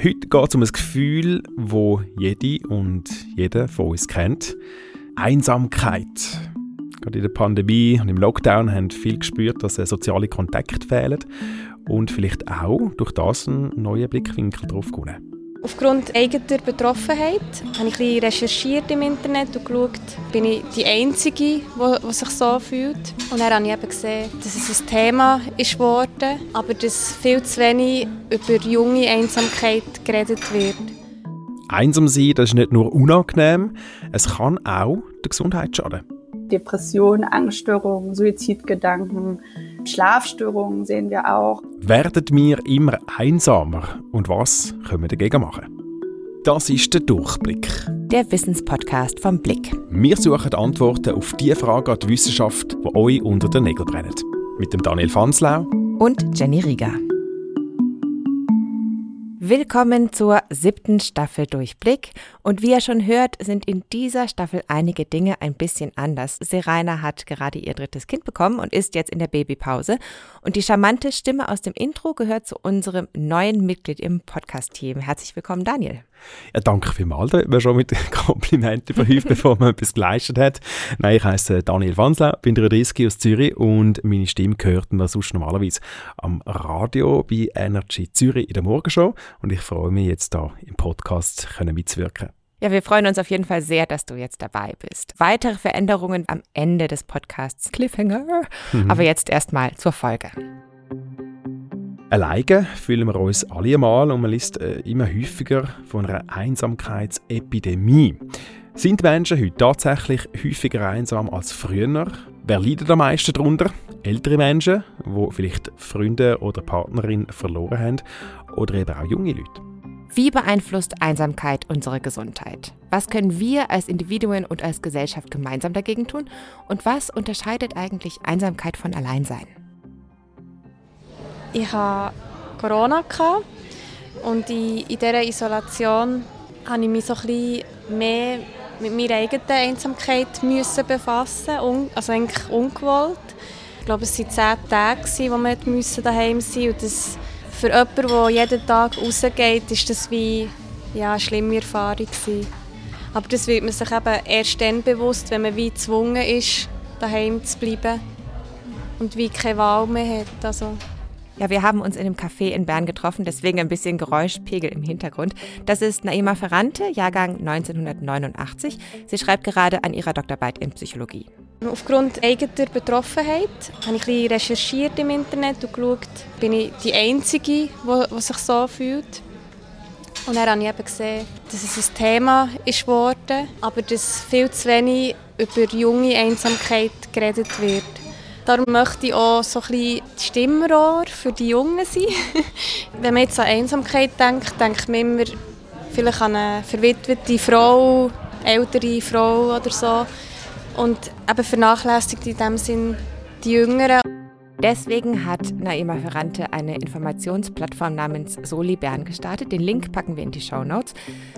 Heute geht es um ein Gefühl, wo jede und jeder von uns kennt. Einsamkeit. Gerade in der Pandemie und im Lockdown haben viele gespürt, dass soziale Kontakte fehlen und vielleicht auch durch das einen neuen Blickwinkel drauf gewonnen. Aufgrund eigener Betroffenheit habe ich ein recherchiert im Internet und geschaut, bin ich die Einzige, die sich so fühlt. Und dann habe ich eben gesehen, dass es ein Thema ist geworden, aber dass viel zu wenig über junge Einsamkeit geredet wird. Einsam sein, das ist nicht nur unangenehm, es kann auch der Gesundheit schaden. Depression, Angststörungen, Suizidgedanken, Schlafstörungen sehen wir auch. Werden wir immer einsamer und was können wir dagegen machen? Das ist der Durchblick. Der Wissenspodcast vom Blick. Wir suchen Antworten auf die Fragen an die Wissenschaft, die euch unter den Nägeln brennen. Mit dem Daniel Fanslau und Jenny Rieger. Willkommen zur siebten Staffel Durchblick. Und wie ihr schon hört, sind in dieser Staffel einige Dinge ein bisschen anders. Serena hat gerade ihr drittes Kind bekommen und ist jetzt in der Babypause. Und die charmante Stimme aus dem Intro gehört zu unserem neuen Mitglied im Podcast-Team. Herzlich willkommen, Daniel. Ja, danke vielmals. Da hat man schon mit Komplimenten überhäuft, bevor man etwas geleistet hat. Nein, ich heiße Daniel Wanslau, bin 33 aus Zürich und meine Stimme gehört man sonst normalerweise am Radio bei Energy Zürich in der Morgenshow. Und ich freue mich jetzt da im Podcast können mitzuwirken. Ja, wir freuen uns auf jeden Fall sehr, dass du jetzt dabei bist. Weitere Veränderungen am Ende des Podcasts Cliffhanger. Mhm. Aber jetzt erstmal zur Folge. Alleine fühlen wir uns alle einmal und man liest äh, immer häufiger von einer Einsamkeitsepidemie. Sind Menschen heute tatsächlich häufiger einsam als früher? Wer leidet am meisten darunter? Ältere Menschen, die vielleicht Freunde oder Partnerin verloren haben, oder eben auch junge Leute. Wie beeinflusst Einsamkeit unsere Gesundheit? Was können wir als Individuen und als Gesellschaft gemeinsam dagegen tun? Und was unterscheidet eigentlich Einsamkeit von Alleinsein? Ich hatte Corona und in, in dieser Isolation habe ich mich so mehr mit meiner eigenen Einsamkeit müssen befassen also eigentlich ungewollt. Ich glaube, es waren zehn Tage, wo wir daheim sein und das für jemanden, der jeden Tag rausgeht, ist das wie ja, eine schlimme Erfahrung gewesen. Aber das wird man sich eben erst dann bewusst, wenn man wie gezwungen ist, daheim zu bleiben und wie keine Wahl mehr hat. Also, ja, wir haben uns in einem Café in Bern getroffen, deswegen ein bisschen Geräuschpegel im Hintergrund. Das ist Naima Ferrante, Jahrgang 1989. Sie schreibt gerade an ihrer Doktorarbeit in Psychologie. Aufgrund eigener Betroffenheit habe ich ein recherchiert im Internet und geschaut, bin ich die Einzige, die sich so fühlt. Und dann habe ich eben gesehen, dass es ein Thema ist aber dass viel zu wenig über junge Einsamkeit geredet wird. Darum möchte ich auch so ein bisschen Stimmrohr für die Jungen sein. Wenn man jetzt an Einsamkeit denkt, denkt man immer vielleicht an eine verwitwete Frau, ältere Frau oder so. Und eben vernachlässigt in dem Sinn die Jüngeren. Deswegen hat Naima Ferrante eine Informationsplattform namens Soli Bern gestartet. Den Link packen wir in die Show Notes.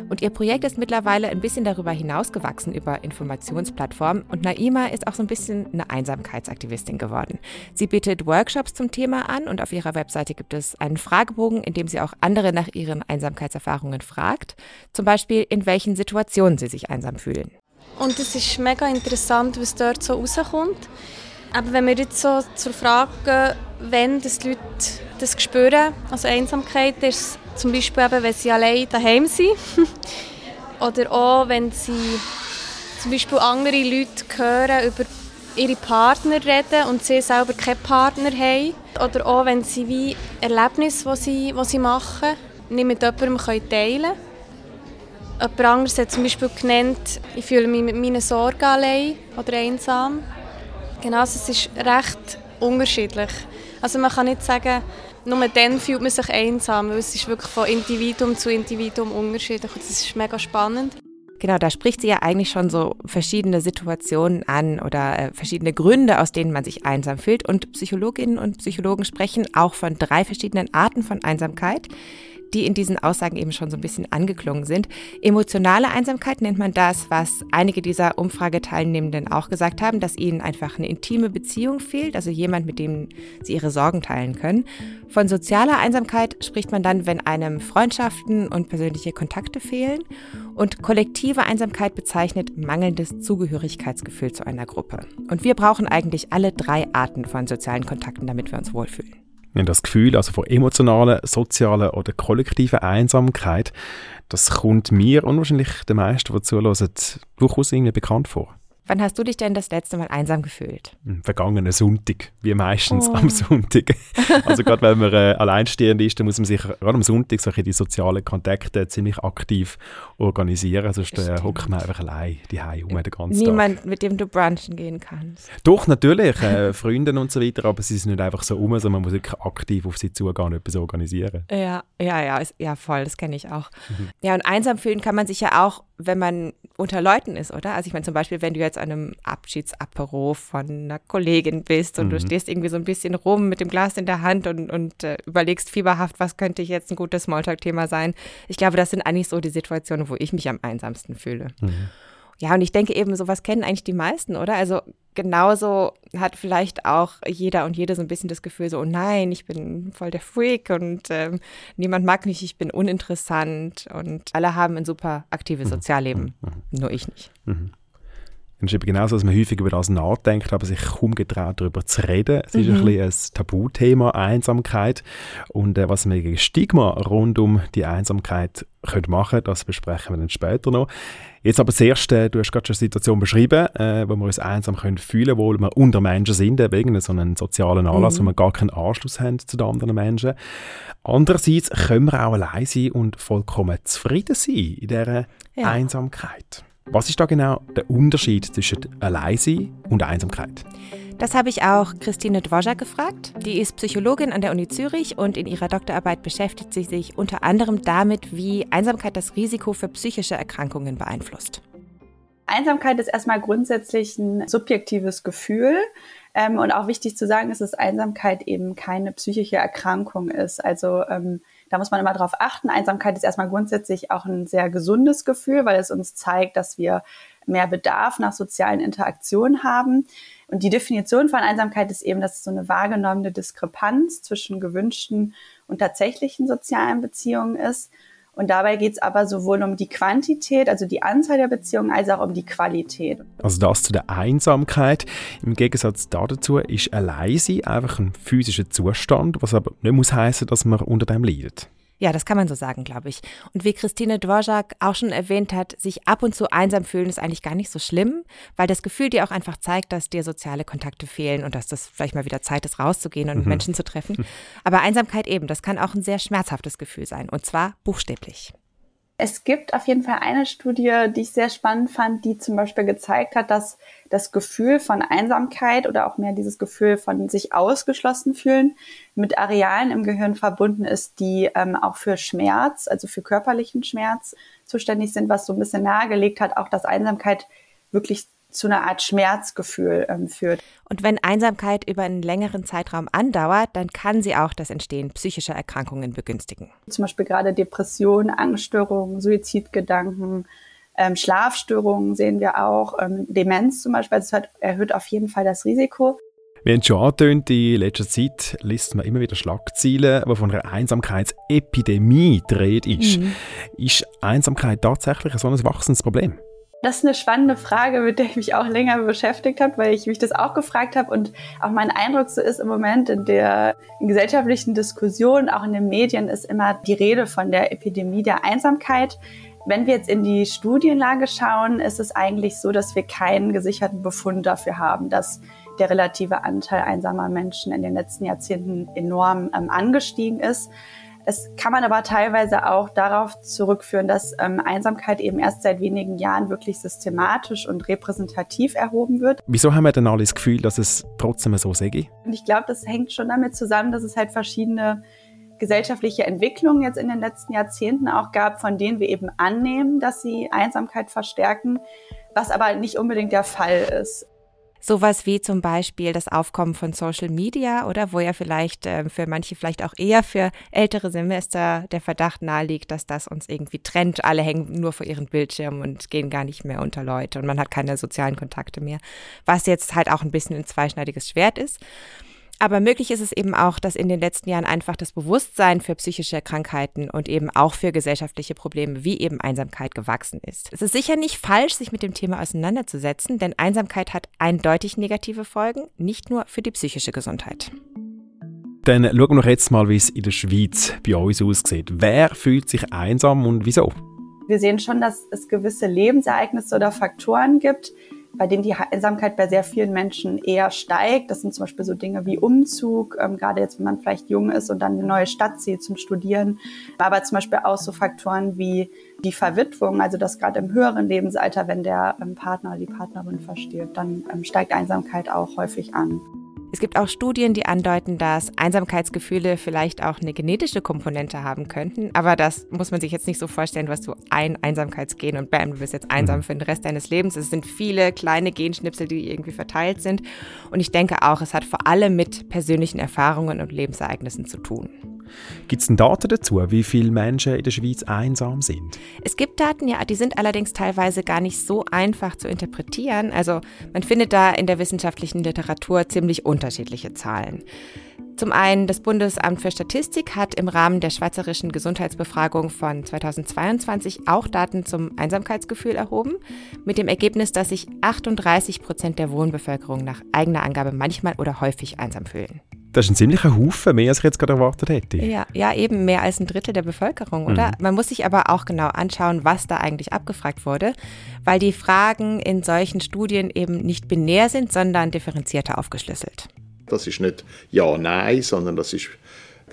Und ihr Projekt ist mittlerweile ein bisschen darüber hinausgewachsen über Informationsplattformen. Und Naima ist auch so ein bisschen eine Einsamkeitsaktivistin geworden. Sie bietet Workshops zum Thema an und auf ihrer Webseite gibt es einen Fragebogen, in dem sie auch andere nach ihren Einsamkeitserfahrungen fragt. Zum Beispiel, in welchen Situationen sie sich einsam fühlen. Und es ist mega interessant, was dort so rauskommt. Aber wenn wir jetzt so zur Frage gehen, wenn die Leute das spüren, also Einsamkeit, ist zum Beispiel eben, wenn sie allein daheim sind. Oder auch, wenn sie zum Beispiel andere Leute hören über ihre Partner reden und sie selber keinen Partner haben. Oder auch, wenn sie wie Erlebnisse, die sie, die sie machen, nicht mit jemandem teilen können. Jemand anderes hat zum Beispiel genannt, ich fühle mich mit meinen Sorgen allein oder einsam. Genau, es ist recht unterschiedlich. Also man kann nicht sagen, nur dann fühlt man sich einsam, weil es ist wirklich von Individuum zu Individuum unterschiedlich und das ist mega spannend. Genau, da spricht sie ja eigentlich schon so verschiedene Situationen an oder äh, verschiedene Gründe, aus denen man sich einsam fühlt. Und Psychologinnen und Psychologen sprechen auch von drei verschiedenen Arten von Einsamkeit. Die in diesen Aussagen eben schon so ein bisschen angeklungen sind. Emotionale Einsamkeit nennt man das, was einige dieser Umfrageteilnehmenden auch gesagt haben, dass ihnen einfach eine intime Beziehung fehlt, also jemand, mit dem sie ihre Sorgen teilen können. Von sozialer Einsamkeit spricht man dann, wenn einem Freundschaften und persönliche Kontakte fehlen. Und kollektive Einsamkeit bezeichnet mangelndes Zugehörigkeitsgefühl zu einer Gruppe. Und wir brauchen eigentlich alle drei Arten von sozialen Kontakten, damit wir uns wohlfühlen. Haben das Gefühl also von emotionaler, sozialer oder kollektiver Einsamkeit, das kommt mir und wahrscheinlich den meisten, die zuhören, durchaus irgendwie bekannt vor. Wann hast du dich denn das letzte Mal einsam gefühlt? Vergangenen Sonntag, wie meistens oh. am Sonntag. Also gerade wenn man äh, alleinstehend ist, dann muss man sich gerade am Sonntag solche die sozialen Kontakte ziemlich aktiv organisieren. Sonst äh, hockt man einfach allein die um den ganzen Niemand, Tag. mit dem du brunchen gehen kannst. Doch, natürlich, äh, Freunde und so weiter, aber sie sind nicht einfach so um, sondern man muss wirklich aktiv auf sie zugehen und etwas organisieren. Ja, ja, ja, ist, ja voll, das kenne ich auch. Mhm. Ja, und einsam fühlen kann man sich ja auch, wenn man unter Leuten ist, oder? Also ich meine zum Beispiel, wenn du jetzt an einem Abschiedsapero von einer Kollegin bist und mhm. du stehst irgendwie so ein bisschen rum mit dem Glas in der Hand und, und äh, überlegst fieberhaft, was könnte jetzt ein gutes Smalltalk-Thema sein. Ich glaube, das sind eigentlich so die Situationen, wo ich mich am einsamsten fühle. Mhm. Ja, und ich denke eben, sowas kennen eigentlich die meisten, oder? Also genauso hat vielleicht auch jeder und jede so ein bisschen das Gefühl, so, oh nein, ich bin voll der Freak und ähm, niemand mag mich, ich bin uninteressant und alle haben ein super aktives mhm. Sozialleben, mhm. nur ich nicht. Mhm. Es ist eben genauso, dass man häufig über das nachdenkt, aber sich kaum getraut, darüber zu reden. Es ist ein mhm. bisschen ein Tabuthema, Einsamkeit. Und äh, was wir gegen Stigma rund um die Einsamkeit können machen das besprechen wir dann später noch. Jetzt aber zuerst, äh, du hast gerade schon eine Situation beschrieben, äh, wo wir uns einsam können fühlen wo wir unter Menschen sind, äh, wegen so einem sozialen Anlass, mhm. wo wir gar keinen Anschluss haben zu den anderen Menschen. Andererseits können wir auch allein sein und vollkommen zufrieden sein in dieser ja. Einsamkeit. Was ist da genau der Unterschied zwischen Alleinsein und Einsamkeit? Das habe ich auch Christine Dvorak gefragt. Die ist Psychologin an der Uni Zürich und in ihrer Doktorarbeit beschäftigt sie sich unter anderem damit, wie Einsamkeit das Risiko für psychische Erkrankungen beeinflusst. Einsamkeit ist erstmal grundsätzlich ein subjektives Gefühl. Ähm, und auch wichtig zu sagen ist, dass Einsamkeit eben keine psychische Erkrankung ist. Also ähm, da muss man immer darauf achten. Einsamkeit ist erstmal grundsätzlich auch ein sehr gesundes Gefühl, weil es uns zeigt, dass wir mehr Bedarf nach sozialen Interaktionen haben. Und die Definition von Einsamkeit ist eben, dass es so eine wahrgenommene Diskrepanz zwischen gewünschten und tatsächlichen sozialen Beziehungen ist. Und dabei geht es aber sowohl um die Quantität, also die Anzahl der Beziehungen, als auch um die Qualität. Also das zu der Einsamkeit. Im Gegensatz dazu ist Alleinsein einfach ein physischer Zustand, was aber nicht muss heißen, dass man unter dem leidet. Ja, das kann man so sagen, glaube ich. Und wie Christine Dvorak auch schon erwähnt hat, sich ab und zu einsam fühlen ist eigentlich gar nicht so schlimm, weil das Gefühl dir auch einfach zeigt, dass dir soziale Kontakte fehlen und dass das vielleicht mal wieder Zeit ist, rauszugehen und mhm. Menschen zu treffen. Aber Einsamkeit eben, das kann auch ein sehr schmerzhaftes Gefühl sein und zwar buchstäblich. Es gibt auf jeden Fall eine Studie, die ich sehr spannend fand, die zum Beispiel gezeigt hat, dass das Gefühl von Einsamkeit oder auch mehr dieses Gefühl von sich ausgeschlossen fühlen mit Arealen im Gehirn verbunden ist, die ähm, auch für Schmerz, also für körperlichen Schmerz zuständig sind, was so ein bisschen nahegelegt hat, auch dass Einsamkeit wirklich zu einer Art Schmerzgefühl ähm, führt. Und wenn Einsamkeit über einen längeren Zeitraum andauert, dann kann sie auch das Entstehen psychischer Erkrankungen begünstigen. Zum Beispiel gerade Depressionen, Angststörungen, Suizidgedanken, ähm, Schlafstörungen sehen wir auch, ähm, Demenz zum Beispiel, also es erhöht auf jeden Fall das Risiko. Wie haben schon angetönt, in letzter Zeit liest man immer wieder Schlagzeilen, die von einer Einsamkeitsepidemie dreht ist. Mhm. Ist Einsamkeit tatsächlich ein so ein wachsendes Problem? Das ist eine spannende Frage, mit der ich mich auch länger beschäftigt habe, weil ich mich das auch gefragt habe und auch mein Eindruck so ist im Moment in der in gesellschaftlichen Diskussion, auch in den Medien, ist immer die Rede von der Epidemie der Einsamkeit. Wenn wir jetzt in die Studienlage schauen, ist es eigentlich so, dass wir keinen gesicherten Befund dafür haben, dass der relative Anteil einsamer Menschen in den letzten Jahrzehnten enorm ähm, angestiegen ist. Das kann man aber teilweise auch darauf zurückführen, dass ähm, Einsamkeit eben erst seit wenigen Jahren wirklich systematisch und repräsentativ erhoben wird. Wieso haben wir denn alle das Gefühl, dass es trotzdem so sei? Und ich glaube, das hängt schon damit zusammen, dass es halt verschiedene gesellschaftliche Entwicklungen jetzt in den letzten Jahrzehnten auch gab, von denen wir eben annehmen, dass sie Einsamkeit verstärken, was aber nicht unbedingt der Fall ist. Sowas wie zum Beispiel das Aufkommen von Social Media oder wo ja vielleicht äh, für manche vielleicht auch eher für ältere Semester der Verdacht naheliegt, dass das uns irgendwie trennt. Alle hängen nur vor ihren Bildschirmen und gehen gar nicht mehr unter Leute und man hat keine sozialen Kontakte mehr. Was jetzt halt auch ein bisschen ein zweischneidiges Schwert ist. Aber möglich ist es eben auch, dass in den letzten Jahren einfach das Bewusstsein für psychische Krankheiten und eben auch für gesellschaftliche Probleme wie eben Einsamkeit gewachsen ist. Es ist sicher nicht falsch, sich mit dem Thema auseinanderzusetzen, denn Einsamkeit hat eindeutig negative Folgen, nicht nur für die psychische Gesundheit. Dann schauen wir noch jetzt mal, wie es in der Schweiz bei uns aussieht. Wer fühlt sich einsam und wieso? Wir sehen schon, dass es gewisse Lebensereignisse oder Faktoren gibt, bei denen die Einsamkeit bei sehr vielen Menschen eher steigt. Das sind zum Beispiel so Dinge wie Umzug, ähm, gerade jetzt, wenn man vielleicht jung ist und dann eine neue Stadt zieht zum Studieren. Aber zum Beispiel auch so Faktoren wie die Verwitwung, also dass gerade im höheren Lebensalter, wenn der ähm, Partner oder die Partnerin verstirbt, dann ähm, steigt Einsamkeit auch häufig an. Es gibt auch Studien, die andeuten, dass Einsamkeitsgefühle vielleicht auch eine genetische Komponente haben könnten. Aber das muss man sich jetzt nicht so vorstellen, du hast so ein Einsamkeitsgen und bam, du bist jetzt einsam mhm. für den Rest deines Lebens. Es sind viele kleine Genschnipsel, die irgendwie verteilt sind. Und ich denke auch, es hat vor allem mit persönlichen Erfahrungen und Lebensereignissen zu tun. Gibt es denn Daten dazu, wie viele Menschen in der Schweiz einsam sind? Es gibt Daten, ja, die sind allerdings teilweise gar nicht so einfach zu interpretieren. Also man findet da in der wissenschaftlichen Literatur ziemlich unterschiedliche Zahlen. Zum einen, das Bundesamt für Statistik hat im Rahmen der schweizerischen Gesundheitsbefragung von 2022 auch Daten zum Einsamkeitsgefühl erhoben, mit dem Ergebnis, dass sich 38 Prozent der Wohnbevölkerung nach eigener Angabe manchmal oder häufig einsam fühlen. Das ist ein ziemlicher Haufen, mehr als ich jetzt gerade erwartet hätte. Ja, ja, eben mehr als ein Drittel der Bevölkerung, oder? Mhm. Man muss sich aber auch genau anschauen, was da eigentlich abgefragt wurde, weil die Fragen in solchen Studien eben nicht binär sind, sondern differenzierter aufgeschlüsselt. Das ist nicht Ja, Nein, sondern das ist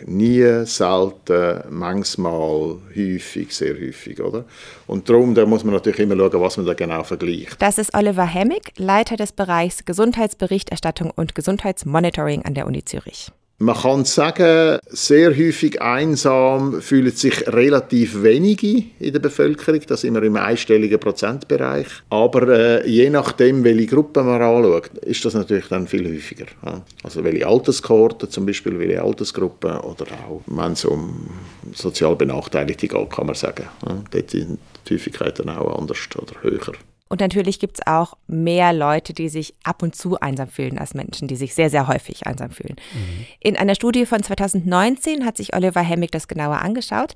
nie, selten, manchmal, häufig, sehr häufig, oder? Und darum da muss man natürlich immer schauen, was man da genau vergleicht. Das ist Oliver Hemmig, Leiter des Bereichs Gesundheitsberichterstattung und Gesundheitsmonitoring an der Uni Zürich. Man kann sagen, sehr häufig einsam fühlen sich relativ wenige in der Bevölkerung, das sind wir im einstelligen Prozentbereich. Aber äh, je nachdem, welche Gruppe man anschaut, ist das natürlich dann viel häufiger. Ja? Also welche Alterskohorte zum Beispiel, welche Altersgruppen oder auch, wenn es um sozial Benachteiligte geht, kann man sagen. Ja? Dort sind die Häufigkeiten auch anders oder höher. Und natürlich gibt es auch mehr Leute, die sich ab und zu einsam fühlen als Menschen, die sich sehr, sehr häufig einsam fühlen. Mhm. In einer Studie von 2019 hat sich Oliver Hemmig das genauer angeschaut.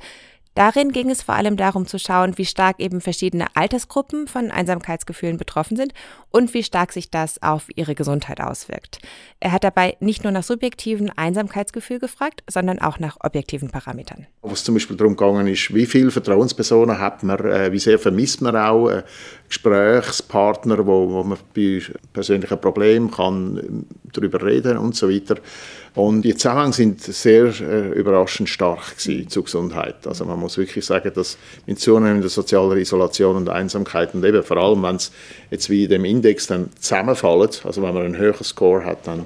Darin ging es vor allem darum zu schauen, wie stark eben verschiedene Altersgruppen von Einsamkeitsgefühlen betroffen sind und wie stark sich das auf ihre Gesundheit auswirkt. Er hat dabei nicht nur nach subjektiven Einsamkeitsgefühl gefragt, sondern auch nach objektiven Parametern. Was zum Beispiel darum gegangen ist, wie viele Vertrauenspersonen hat man, äh, wie sehr vermisst man auch äh, Gesprächspartner, wo, wo man bei persönlichen Problemen kann äh, darüber reden und so weiter. Und die Zusammenhänge sind sehr äh, überraschend stark gewesen zur Gesundheit. Also man muss wirklich sagen, dass mit zunehmender sozialer Isolation und Einsamkeit und eben vor allem, wenn es jetzt wie in dem Index dann zusammenfällt, also wenn man einen höheren Score hat, dann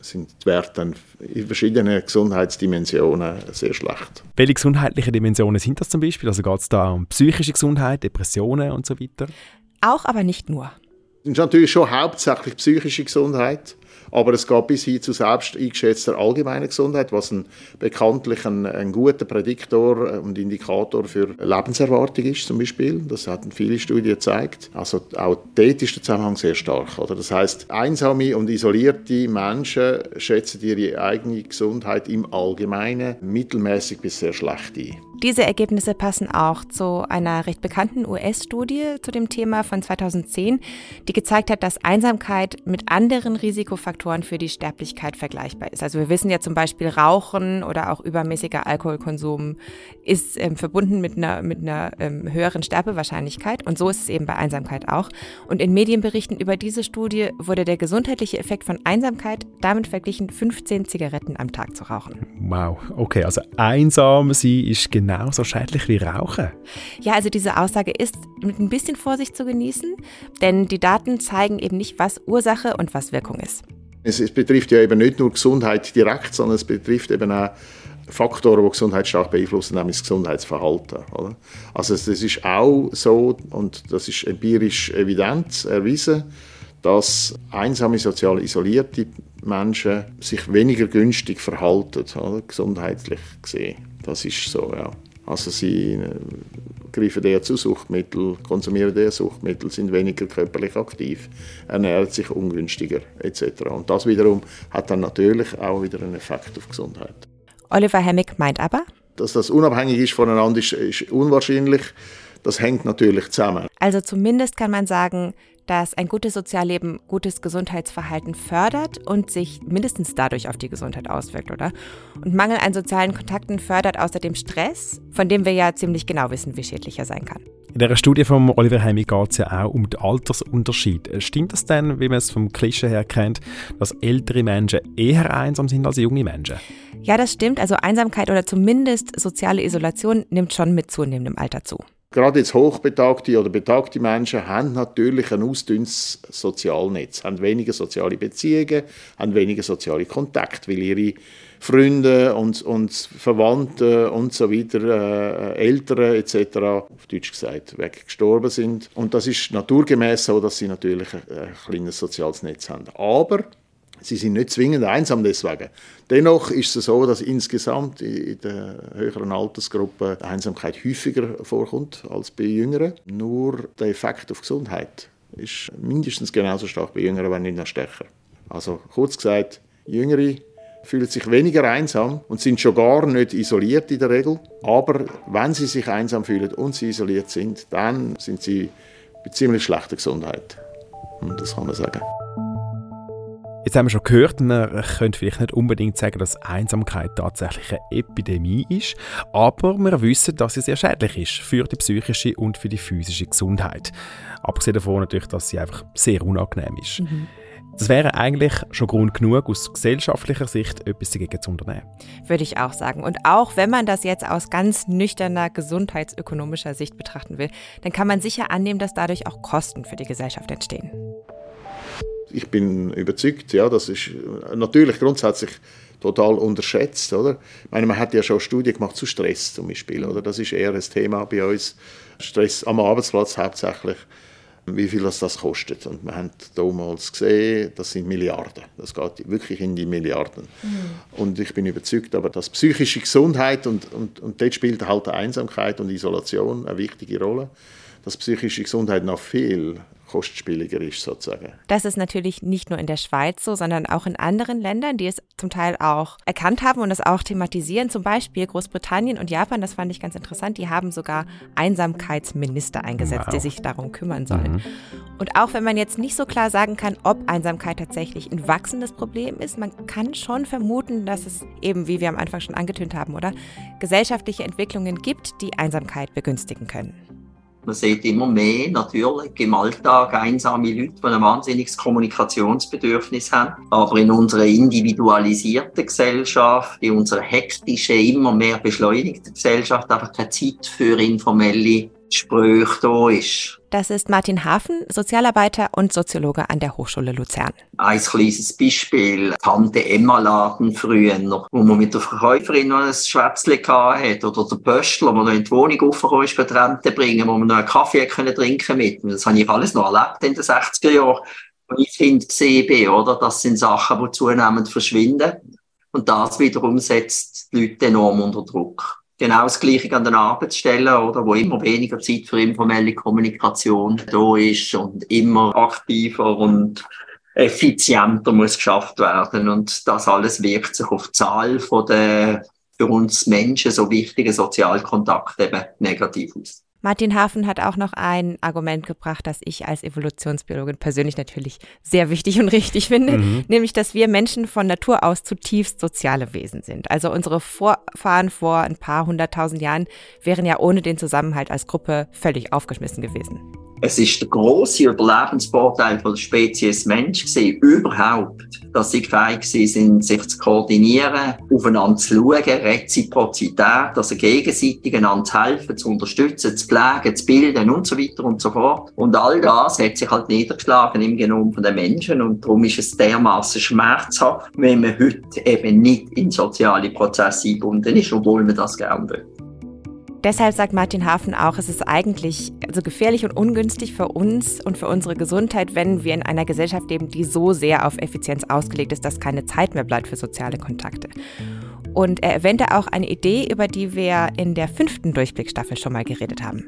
sind die Werte dann in verschiedenen Gesundheitsdimensionen sehr schlecht. Welche gesundheitlichen Dimensionen sind das zum Beispiel? Also geht es da um psychische Gesundheit, Depressionen und so weiter? Auch, aber nicht nur. Es ist natürlich schon hauptsächlich psychische Gesundheit. Aber es geht bis hin zu selbst eingeschätzter allgemeiner Gesundheit, was ein, bekanntlich ein, ein guter Prädiktor und Indikator für Lebenserwartung ist zum Beispiel. Das hatten viele Studien gezeigt. Also auch dort ist der Zusammenhang sehr stark. Oder? Das heißt, einsame und isolierte Menschen schätzen ihre eigene Gesundheit im Allgemeinen mittelmäßig bis sehr schlecht ein. Diese Ergebnisse passen auch zu einer recht bekannten US-Studie zu dem Thema von 2010, die gezeigt hat, dass Einsamkeit mit anderen Risikofaktoren für die Sterblichkeit vergleichbar ist. Also wir wissen ja zum Beispiel, Rauchen oder auch übermäßiger Alkoholkonsum ist ähm, verbunden mit einer, mit einer ähm, höheren Sterbewahrscheinlichkeit und so ist es eben bei Einsamkeit auch. Und in Medienberichten über diese Studie wurde der gesundheitliche Effekt von Einsamkeit damit verglichen, 15 Zigaretten am Tag zu rauchen. Wow, okay, also einsam sie ist genau genauso schädlich wie Rauchen? Ja, also diese Aussage ist mit ein bisschen Vorsicht zu genießen, denn die Daten zeigen eben nicht, was Ursache und was Wirkung ist. Es, es betrifft ja eben nicht nur Gesundheit direkt, sondern es betrifft eben auch Faktoren, die Gesundheit stark beeinflussen, nämlich das Gesundheitsverhalten. Oder? Also das ist auch so, und das ist empirisch evident erwiesen, dass einsame, sozial isolierte Menschen sich weniger günstig verhalten, oder? gesundheitlich gesehen. Das ist so, ja. Also sie äh, greifen eher zu Suchtmitteln, konsumieren eher Suchtmittel, sind weniger körperlich aktiv, ernähren sich ungünstiger etc. Und das wiederum hat dann natürlich auch wieder einen Effekt auf Gesundheit. Oliver Hemmig meint aber, dass das unabhängig ist voneinander, ist, ist unwahrscheinlich. Das hängt natürlich zusammen. Also zumindest kann man sagen, dass ein gutes Sozialleben gutes Gesundheitsverhalten fördert und sich mindestens dadurch auf die Gesundheit auswirkt, oder? Und Mangel an sozialen Kontakten fördert außerdem Stress, von dem wir ja ziemlich genau wissen, wie schädlich er sein kann. In der Studie von Oliver Hemi geht es ja auch um den Altersunterschied. Stimmt das denn, wie man es vom Klischee her kennt, dass ältere Menschen eher einsam sind als junge Menschen? Ja, das stimmt. Also Einsamkeit oder zumindest soziale Isolation nimmt schon mit zunehmendem Alter zu. Gerade jetzt hochbetagte oder betagte Menschen haben natürlich ein ausdünntes Sozialnetz, haben weniger soziale Beziehungen, haben weniger soziale Kontakte, weil ihre Freunde und, und Verwandte und so weiter, äh, Eltern etc., auf Deutsch gesagt, weggestorben sind. Und das ist naturgemäß so, dass sie natürlich ein, ein kleines soziales Netz haben. Aber Sie sind nicht zwingend einsam deswegen. Dennoch ist es so, dass insgesamt in der höheren Altersgruppe Einsamkeit häufiger vorkommt als bei Jüngeren. Nur der Effekt auf Gesundheit ist mindestens genauso stark bei Jüngeren, wenn nicht noch stärker. Also kurz gesagt, Jüngere fühlen sich weniger einsam und sind schon gar nicht isoliert in der Regel. Aber wenn sie sich einsam fühlen und sie isoliert sind, dann sind sie bei ziemlich schlechter Gesundheit. Und das kann man sagen. Jetzt haben wir schon gehört, man könnte vielleicht nicht unbedingt sagen, dass Einsamkeit tatsächlich eine Epidemie ist, aber wir wissen, dass sie sehr schädlich ist für die psychische und für die physische Gesundheit. Abgesehen davon natürlich, dass sie einfach sehr unangenehm ist. Mhm. Das wäre eigentlich schon Grund genug, aus gesellschaftlicher Sicht etwas dagegen zu unternehmen. Würde ich auch sagen. Und auch wenn man das jetzt aus ganz nüchterner gesundheitsökonomischer Sicht betrachten will, dann kann man sicher annehmen, dass dadurch auch Kosten für die Gesellschaft entstehen ich bin überzeugt, ja, das ist natürlich grundsätzlich total unterschätzt, oder? Ich meine, man hat ja schon eine Studie gemacht zu Stress zum Beispiel, oder? Das ist eher ein Thema bei uns. Stress am Arbeitsplatz hauptsächlich, wie viel das, das kostet. Und man hat damals gesehen, das sind Milliarden. Das geht wirklich in die Milliarden. Mhm. Und ich bin überzeugt, aber dass psychische Gesundheit und, und, und dort spielt halt Einsamkeit und Isolation eine wichtige Rolle dass psychische Gesundheit noch viel kostspieliger ist sozusagen. Das ist natürlich nicht nur in der Schweiz so, sondern auch in anderen Ländern, die es zum Teil auch erkannt haben und es auch thematisieren. Zum Beispiel Großbritannien und Japan, das fand ich ganz interessant, die haben sogar Einsamkeitsminister eingesetzt, wow. die sich darum kümmern sollen. Mhm. Und auch wenn man jetzt nicht so klar sagen kann, ob Einsamkeit tatsächlich ein wachsendes Problem ist, man kann schon vermuten, dass es eben, wie wir am Anfang schon angetönt haben, oder gesellschaftliche Entwicklungen gibt, die Einsamkeit begünstigen können. Man sieht immer mehr natürlich im Alltag einsame Leute, die ein wahnsinniges Kommunikationsbedürfnis haben. Aber in unserer individualisierten Gesellschaft, in unserer hektischen, immer mehr beschleunigten Gesellschaft einfach keine Zeit für informelle Gespräche da ist. Das ist Martin Hafen, Sozialarbeiter und Soziologe an der Hochschule Luzern. Ein kleines Beispiel, Tante Emma Laden früher, wo man mit der Verkäuferin noch ein Schwätzchen hatte, oder der Pöstler, der noch in die Wohnung aufgekommen ist, die Rente bringen, wo man noch einen Kaffee können trinken mit. Das habe ich alles noch erlebt in den 60er Jahren, als ich Kind gesehen bin, oder? Das sind Sachen, die zunehmend verschwinden. Und das wiederum setzt die Leute enorm unter Druck genau das Gleiche an den Arbeitsstellen, oder, wo immer weniger Zeit für informelle Kommunikation da ist und immer aktiver und effizienter muss geschafft werden. Und das alles wirkt sich auf die Zahl von der für uns Menschen so wichtigen Sozialkontakte eben negativ aus. Martin Hafen hat auch noch ein Argument gebracht, das ich als Evolutionsbiologin persönlich natürlich sehr wichtig und richtig finde, mhm. nämlich, dass wir Menschen von Natur aus zutiefst soziale Wesen sind. Also unsere Vorfahren vor ein paar hunderttausend Jahren wären ja ohne den Zusammenhalt als Gruppe völlig aufgeschmissen gewesen. Es ist der große Überlebensvorteil von der Spezies Mensch gewesen, überhaupt, dass sie fähig sind, sich zu koordinieren, aufeinander zu schauen, Reziprozität, also gegenseitig einander zu helfen, zu unterstützen, zu pflegen, zu bilden und so weiter und so fort. Und all das hat sich halt niedergeschlagen im Genom der Menschen und darum ist es dermaßen schmerzhaft, wenn man heute eben nicht in soziale Prozesse eingebunden ist, obwohl man das gerne will. Deshalb sagt Martin Hafen auch, es ist eigentlich also gefährlich und ungünstig für uns und für unsere Gesundheit, wenn wir in einer Gesellschaft leben, die so sehr auf Effizienz ausgelegt ist, dass keine Zeit mehr bleibt für soziale Kontakte. Und er erwähnte auch eine Idee, über die wir in der fünften Durchblickstaffel schon mal geredet haben.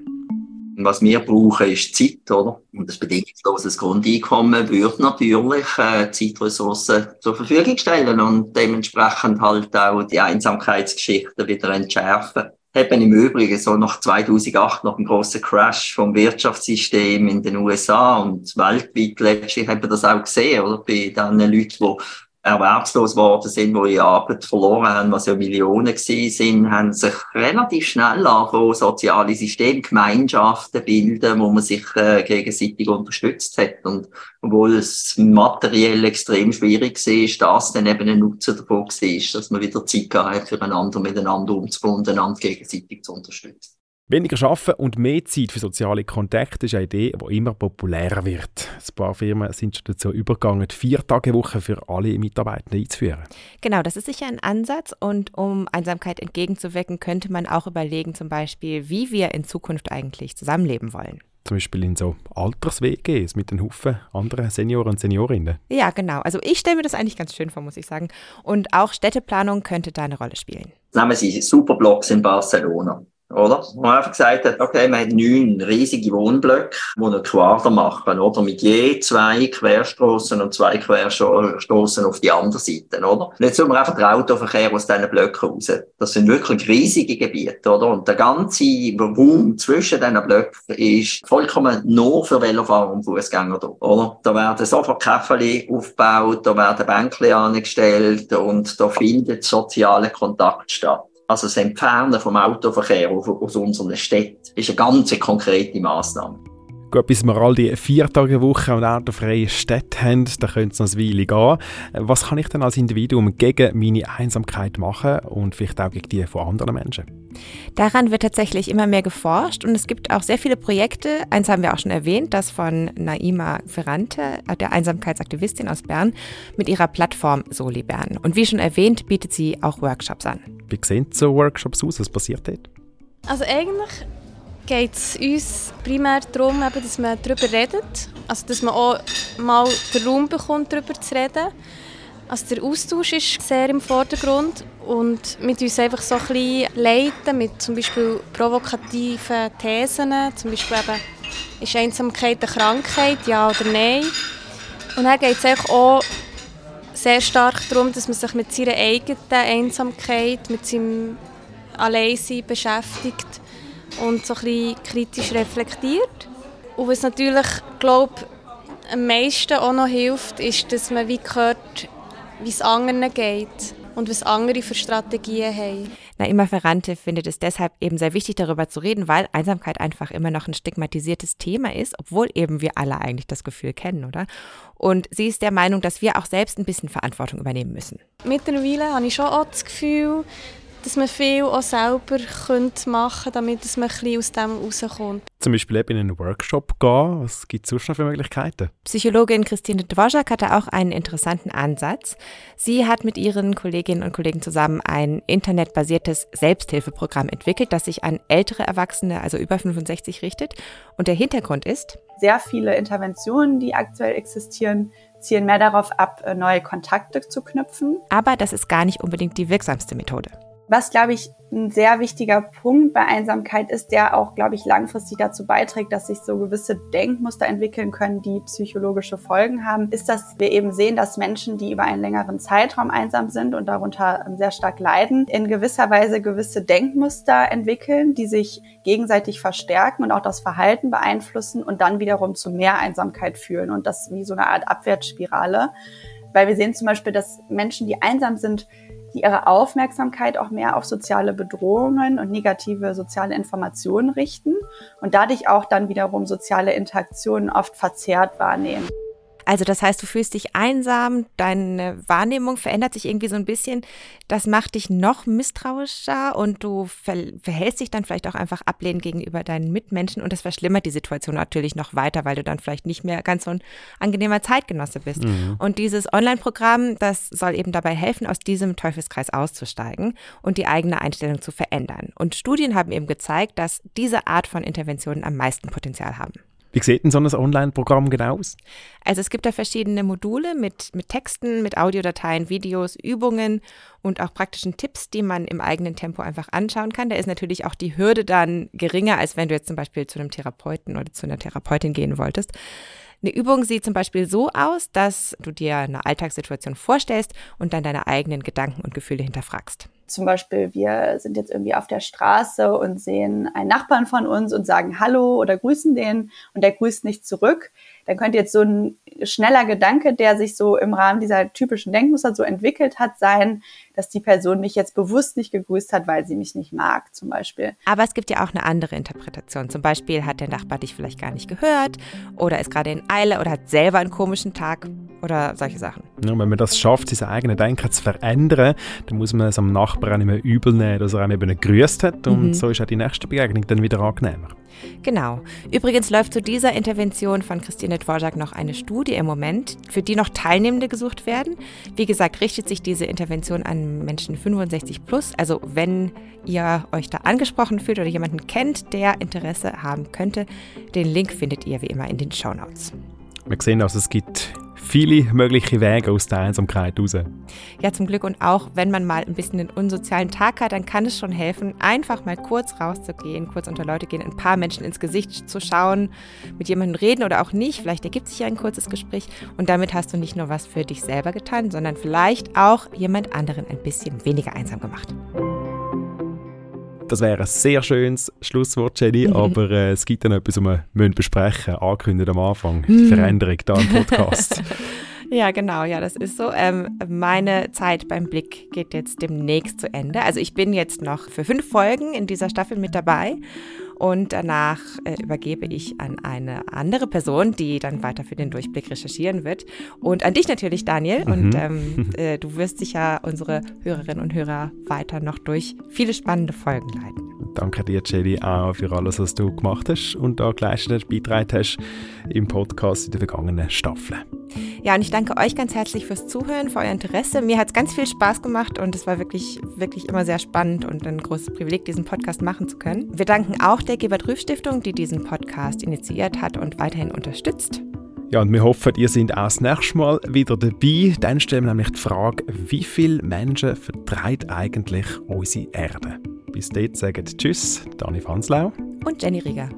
Was wir brauchen, ist Zeit, oder? Und das bedingungsloses Grundeinkommen würde natürlich äh, Zeitressourcen zur Verfügung stellen und dementsprechend halt auch die Einsamkeitsgeschichten wieder entschärfen haben im Übrigen so nach 2008, nach dem großen Crash vom Wirtschaftssystem in den USA und weltweit letztlich haben wir das auch gesehen, oder? Bei den Leuten, die erwerbslos geworden sind, die ihre Arbeit verloren haben, was ja Millionen gewesen sind, haben sich relativ schnell angefangen, soziale Systeme, Gemeinschaften bilden, wo man sich äh, gegenseitig unterstützt hat. Und obwohl es materiell extrem schwierig war, ist das dann eben ein Nutzen davon war, dass man wieder Zeit hat, füreinander miteinander umzugehen einander gegenseitig zu unterstützen. Weniger arbeiten und mehr Zeit für soziale Kontakte ist eine Idee, die immer populärer wird. Ein paar Firmen sind schon dazu übergegangen, die Vier-Tage-Woche für alle Mitarbeitenden einzuführen. Genau, das ist sicher ein Ansatz. Und um Einsamkeit entgegenzuwirken, könnte man auch überlegen, zum Beispiel, wie wir in Zukunft eigentlich zusammenleben wollen. Zum Beispiel in so Alters-WGs mit den Haufen anderen Senioren und Seniorinnen. Ja, genau. Also ich stelle mir das eigentlich ganz schön vor, muss ich sagen. Und auch Städteplanung könnte da eine Rolle spielen. Nehmen Sie Superblocks in Barcelona oder? Wo man einfach gesagt hat, okay, man hat neun riesige Wohnblöcke, die eine Quader machen, oder? Mit je zwei Querstraßen und zwei Querstraßen auf die andere Seite, oder? Und jetzt suchen wir einfach den Autoverkehr aus diesen Blöcken raus. Das sind wirklich riesige Gebiete, oder? Und der ganze Raum zwischen diesen Blöcken ist vollkommen nur für Velofahrer und Fußgänger da, oder? Da werden sofort Käferli aufgebaut, da werden Bänkli angestellt und da findet sozialer Kontakt statt. Also das Entfernen vom Autoverkehr aus unseren Städten ist eine ganz konkrete Maßnahme. Gut, bis wir all die vier Tage Woche und autofreie Städte haben, da könnte es noch eine Weile gehen. Was kann ich denn als Individuum gegen meine Einsamkeit machen und vielleicht auch gegen die von anderen Menschen? Daran wird tatsächlich immer mehr geforscht und es gibt auch sehr viele Projekte. Eins haben wir auch schon erwähnt, das von Naima Ferrante, der Einsamkeitsaktivistin aus Bern, mit ihrer Plattform Soli Bern. Und wie schon erwähnt, bietet sie auch Workshops an. Wie sehen so Workshops aus? Was passiert dort? Also eigentlich geht es uns primär darum, dass man darüber redet. Also dass man auch mal den Raum bekommt, darüber zu reden. Also der Austausch ist sehr im Vordergrund und mit uns einfach so ein bisschen leiten mit zum Beispiel provokativen Thesen, zum Beispiel eben, ist Einsamkeit eine Krankheit, ja oder nein? Und dann geht es auch sehr stark darum, dass man sich mit seiner eigenen Einsamkeit, mit seinem Alleinsein beschäftigt und so ein bisschen kritisch reflektiert. Und was natürlich, glaube am meisten auch noch hilft, ist, dass man wie hört, wie es anderen geht und was andere für Strategien haben. Naima Ferrante findet es deshalb eben sehr wichtig, darüber zu reden, weil Einsamkeit einfach immer noch ein stigmatisiertes Thema ist, obwohl eben wir alle eigentlich das Gefühl kennen, oder? Und sie ist der Meinung, dass wir auch selbst ein bisschen Verantwortung übernehmen müssen. Mittlerweile habe ich schon auch das Gefühl, dass man viel auch selber machen könnte, damit man ein aus dem rauskommt. Zum Beispiel eben in einen Workshop gehen. Was gibt es sonst noch für Möglichkeiten? Psychologin Christine Dvorak hatte auch einen interessanten Ansatz. Sie hat mit ihren Kolleginnen und Kollegen zusammen ein internetbasiertes Selbsthilfeprogramm entwickelt, das sich an ältere Erwachsene, also über 65, richtet. Und der Hintergrund ist, sehr viele Interventionen, die aktuell existieren, zielen mehr darauf ab, neue Kontakte zu knüpfen. Aber das ist gar nicht unbedingt die wirksamste Methode. Was, glaube ich, ein sehr wichtiger Punkt bei Einsamkeit ist, der auch, glaube ich, langfristig dazu beiträgt, dass sich so gewisse Denkmuster entwickeln können, die psychologische Folgen haben, ist, dass wir eben sehen, dass Menschen, die über einen längeren Zeitraum einsam sind und darunter sehr stark leiden, in gewisser Weise gewisse Denkmuster entwickeln, die sich gegenseitig verstärken und auch das Verhalten beeinflussen und dann wiederum zu mehr Einsamkeit führen und das wie so eine Art Abwärtsspirale. Weil wir sehen zum Beispiel, dass Menschen, die einsam sind, die ihre Aufmerksamkeit auch mehr auf soziale Bedrohungen und negative soziale Informationen richten und dadurch auch dann wiederum soziale Interaktionen oft verzerrt wahrnehmen. Also das heißt, du fühlst dich einsam, deine Wahrnehmung verändert sich irgendwie so ein bisschen. Das macht dich noch misstrauischer und du verhältst dich dann vielleicht auch einfach ablehnend gegenüber deinen Mitmenschen und das verschlimmert die Situation natürlich noch weiter, weil du dann vielleicht nicht mehr ganz so ein angenehmer Zeitgenosse bist. Mhm. Und dieses Online-Programm, das soll eben dabei helfen, aus diesem Teufelskreis auszusteigen und die eigene Einstellung zu verändern. Und Studien haben eben gezeigt, dass diese Art von Interventionen am meisten Potenzial haben. Wie sieht denn so ein Online-Programm genau aus? Also es gibt da verschiedene Module mit, mit Texten, mit Audiodateien, Videos, Übungen und auch praktischen Tipps, die man im eigenen Tempo einfach anschauen kann. Da ist natürlich auch die Hürde dann geringer, als wenn du jetzt zum Beispiel zu einem Therapeuten oder zu einer Therapeutin gehen wolltest. Eine Übung sieht zum Beispiel so aus, dass du dir eine Alltagssituation vorstellst und dann deine eigenen Gedanken und Gefühle hinterfragst. Zum Beispiel, wir sind jetzt irgendwie auf der Straße und sehen einen Nachbarn von uns und sagen Hallo oder grüßen den und der grüßt nicht zurück. Dann könnte jetzt so ein schneller Gedanke, der sich so im Rahmen dieser typischen Denkmuster so entwickelt hat, sein, dass die Person mich jetzt bewusst nicht gegrüßt hat, weil sie mich nicht mag, zum Beispiel. Aber es gibt ja auch eine andere Interpretation. Zum Beispiel hat der Nachbar dich vielleicht gar nicht gehört oder ist gerade in Eile oder hat selber einen komischen Tag oder solche Sachen. Ja, wenn man das schafft, sein eigenes Denken zu verändern, dann muss man es am Nachbarn auch nicht mehr übel nehmen, dass er einem eben gegrüßt hat und mhm. so ist auch die nächste Begegnung dann wieder angenehmer. Genau. Übrigens läuft zu dieser Intervention von Christine Dvorak noch eine Studie im Moment, für die noch Teilnehmende gesucht werden. Wie gesagt, richtet sich diese Intervention an Menschen 65 plus. Also wenn ihr euch da angesprochen fühlt oder jemanden kennt, der Interesse haben könnte, den Link findet ihr wie immer in den Show Notes. Wir sehen also, es gibt viele mögliche Wege aus der Einsamkeit raus. Ja, zum Glück. Und auch wenn man mal ein bisschen einen unsozialen Tag hat, dann kann es schon helfen, einfach mal kurz rauszugehen, kurz unter Leute gehen, ein paar Menschen ins Gesicht zu schauen, mit jemandem reden oder auch nicht. Vielleicht ergibt sich ja ein kurzes Gespräch. Und damit hast du nicht nur was für dich selber getan, sondern vielleicht auch jemand anderen ein bisschen weniger einsam gemacht. Das wäre ein sehr schönes Schlusswort, Jenny, mhm. aber äh, es gibt dann etwas, was wir besprechen müssen, angekündigt am Anfang, die mhm. Veränderung da im Podcast. Ja, genau, ja, das ist so. Ähm, meine Zeit beim Blick geht jetzt demnächst zu Ende. Also ich bin jetzt noch für fünf Folgen in dieser Staffel mit dabei und danach äh, übergebe ich an eine andere Person, die dann weiter für den Durchblick recherchieren wird. Und an dich natürlich, Daniel. Mhm. Und ähm, äh, du wirst sicher unsere Hörerinnen und Hörer weiter noch durch viele spannende Folgen leiten. Danke dir, Jelly, auch für alles, was du gemacht hast und da geleistet beitragen hast im Podcast in den vergangenen Staffeln. Ja, und ich danke euch ganz herzlich fürs Zuhören, für euer Interesse. Mir hat es ganz viel Spaß gemacht und es war wirklich, wirklich immer sehr spannend und ein großes Privileg, diesen Podcast machen zu können. Wir danken auch der Gebert Rüff Stiftung, die diesen Podcast initiiert hat und weiterhin unterstützt. Ja, und wir hoffen, ihr seid auch das nächste Mal wieder dabei. Dann stellen wir nämlich die Frage, wie viele Menschen vertreibt eigentlich unsere Erde? Bis dort sagen Tschüss, Dani Fanslau und Jenny Rieger.